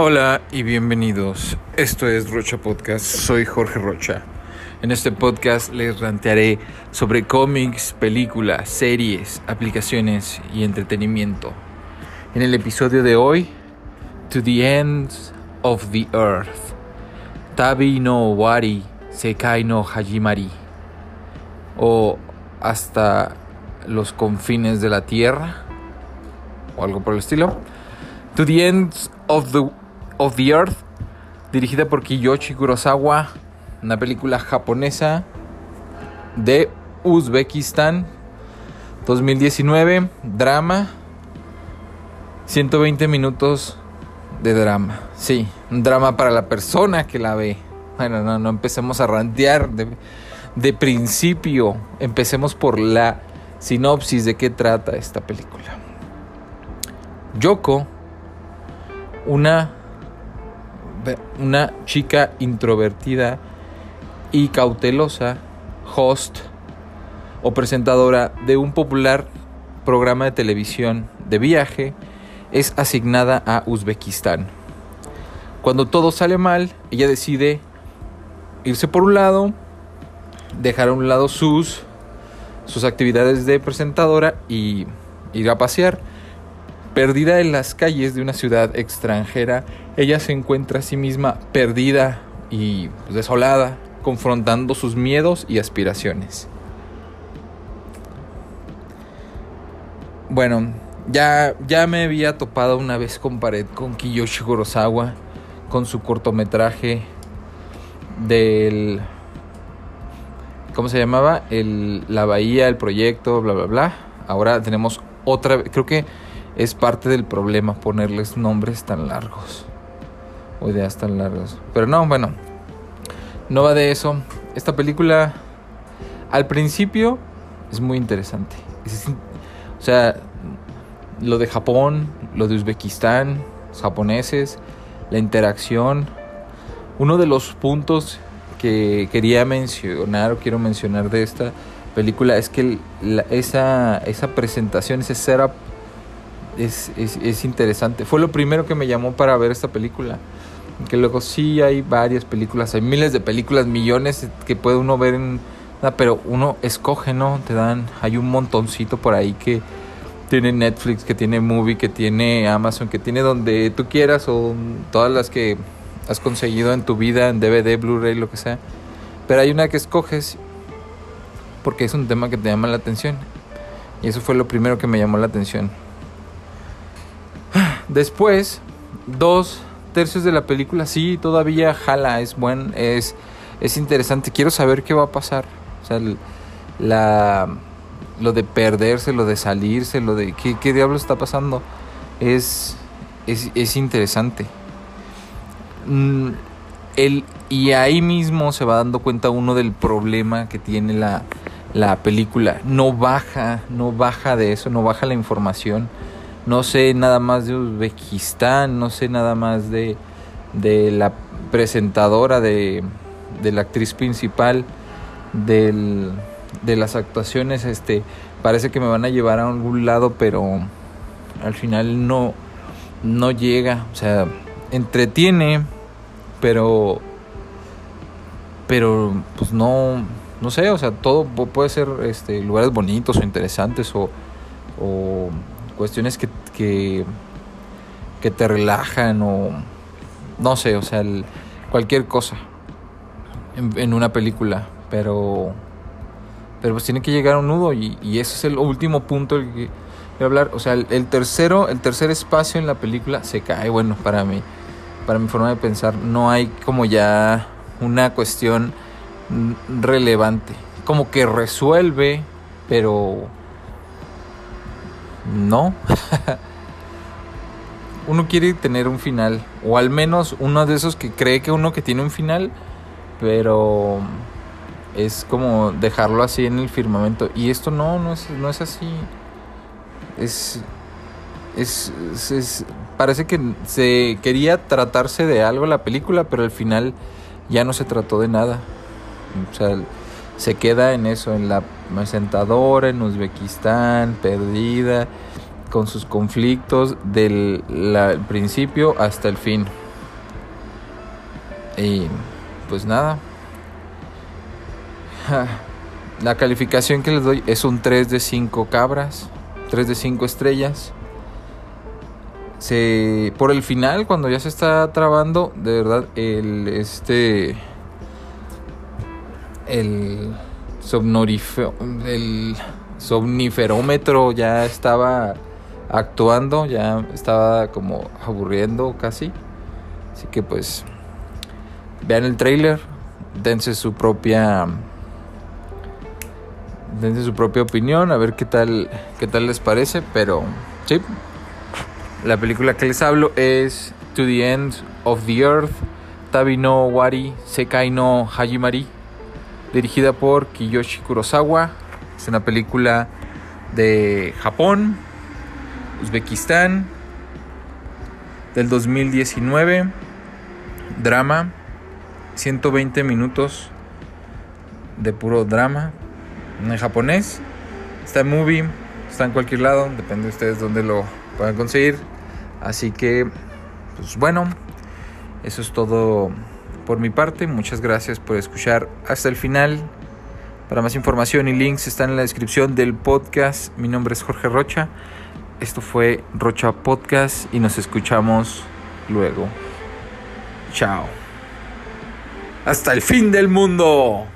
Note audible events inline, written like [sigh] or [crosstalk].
Hola y bienvenidos. Esto es Rocha Podcast. Soy Jorge Rocha. En este podcast les rantearé sobre cómics, películas, series, aplicaciones y entretenimiento. En el episodio de hoy, To the Ends of the Earth. Tabi no Wari Sekai no Hajimari. O hasta los confines de la tierra. O algo por el estilo. To the Ends of the of the Earth, dirigida por Kiyoshi Kurosawa, una película japonesa de Uzbekistán, 2019, drama, 120 minutos de drama. Sí, un drama para la persona que la ve. Bueno, no, no empecemos a rantear de, de principio. Empecemos por la sinopsis de qué trata esta película. Yoko, una una chica introvertida y cautelosa, host o presentadora de un popular programa de televisión de viaje, es asignada a Uzbekistán. Cuando todo sale mal, ella decide irse por un lado, dejar a un lado sus, sus actividades de presentadora y ir a pasear. Perdida en las calles de una ciudad extranjera, ella se encuentra a sí misma perdida y pues, desolada, confrontando sus miedos y aspiraciones. Bueno, ya, ya me había topado una vez con pared con Kiyoshi Kurosawa, con su cortometraje del... ¿Cómo se llamaba? El, la bahía, el proyecto, bla, bla, bla. Ahora tenemos otra... Creo que es parte del problema ponerles nombres tan largos. O ideas tan largas. Pero no, bueno. No va de eso. Esta película al principio es muy interesante. o sea, lo de Japón, lo de Uzbekistán, los japoneses, la interacción. Uno de los puntos que quería mencionar o quiero mencionar de esta película es que esa, esa presentación, ese setup es, es, interesante. Fue lo primero que me llamó para ver esta película. Que luego sí hay varias películas, hay miles de películas, millones que puede uno ver en... Pero uno escoge, ¿no? Te dan... Hay un montoncito por ahí que tiene Netflix, que tiene Movie, que tiene Amazon, que tiene donde tú quieras o todas las que has conseguido en tu vida, en DVD, Blu-ray, lo que sea. Pero hay una que escoges porque es un tema que te llama la atención. Y eso fue lo primero que me llamó la atención. Después, dos tercios de la película, sí, todavía jala, es buen, es, es interesante. Quiero saber qué va a pasar. O sea, la, lo de perderse, lo de salirse, lo de qué, qué diablo está pasando, es, es, es interesante. Mm, y ahí mismo se va dando cuenta uno del problema que tiene la, la película. No baja, no baja de eso, no baja la información no sé nada más de Uzbekistán, no sé nada más de, de la presentadora, de, de la actriz principal, del, de las actuaciones, este, parece que me van a llevar a algún lado, pero al final no, no llega, o sea, entretiene, pero, pero, pues no, no sé, o sea, todo puede ser, este, lugares bonitos o interesantes o, o cuestiones que, que, que te relajan o no sé, o sea, cualquier cosa en, una película, pero pero pues tiene que llegar a un nudo y, y ese es el último punto el que voy a hablar, o sea, el, tercero, el tercer espacio en la película se cae, bueno, para mí, para mi forma de pensar, no hay como ya una cuestión relevante, como que resuelve, pero no. [laughs] uno quiere tener un final, o al menos uno de esos que cree que uno que tiene un final, pero es como dejarlo así en el firmamento. Y esto no, no es, no es así. Es, es, es, parece que se quería tratarse de algo la película, pero al final ya no se trató de nada. O sea, se queda en eso, en la presentadora, en Uzbekistán, perdida, con sus conflictos del principio hasta el fin. Y pues nada. [laughs] La calificación que les doy es un 3 de 5 cabras, 3 de 5 estrellas. Se, por el final, cuando ya se está trabando, de verdad, el este. El el somniferómetro ya estaba actuando, ya estaba como aburriendo casi. Así que pues vean el trailer, dense su propia dense su propia opinión, a ver qué tal qué tal les parece, pero sí. La película que les hablo es To the End of the Earth, Tabi no Wari Sekai no Hajimari, dirigida por Kiyoshi Kurosawa. Es una película de Japón, Uzbekistán, del 2019, drama, 120 minutos de puro drama en japonés. Está en movie, está en cualquier lado, depende de ustedes dónde lo puedan conseguir. Así que, pues bueno, eso es todo por mi parte. Muchas gracias por escuchar hasta el final. Para más información y links están en la descripción del podcast. Mi nombre es Jorge Rocha. Esto fue Rocha Podcast y nos escuchamos luego. Chao. Hasta el fin del mundo.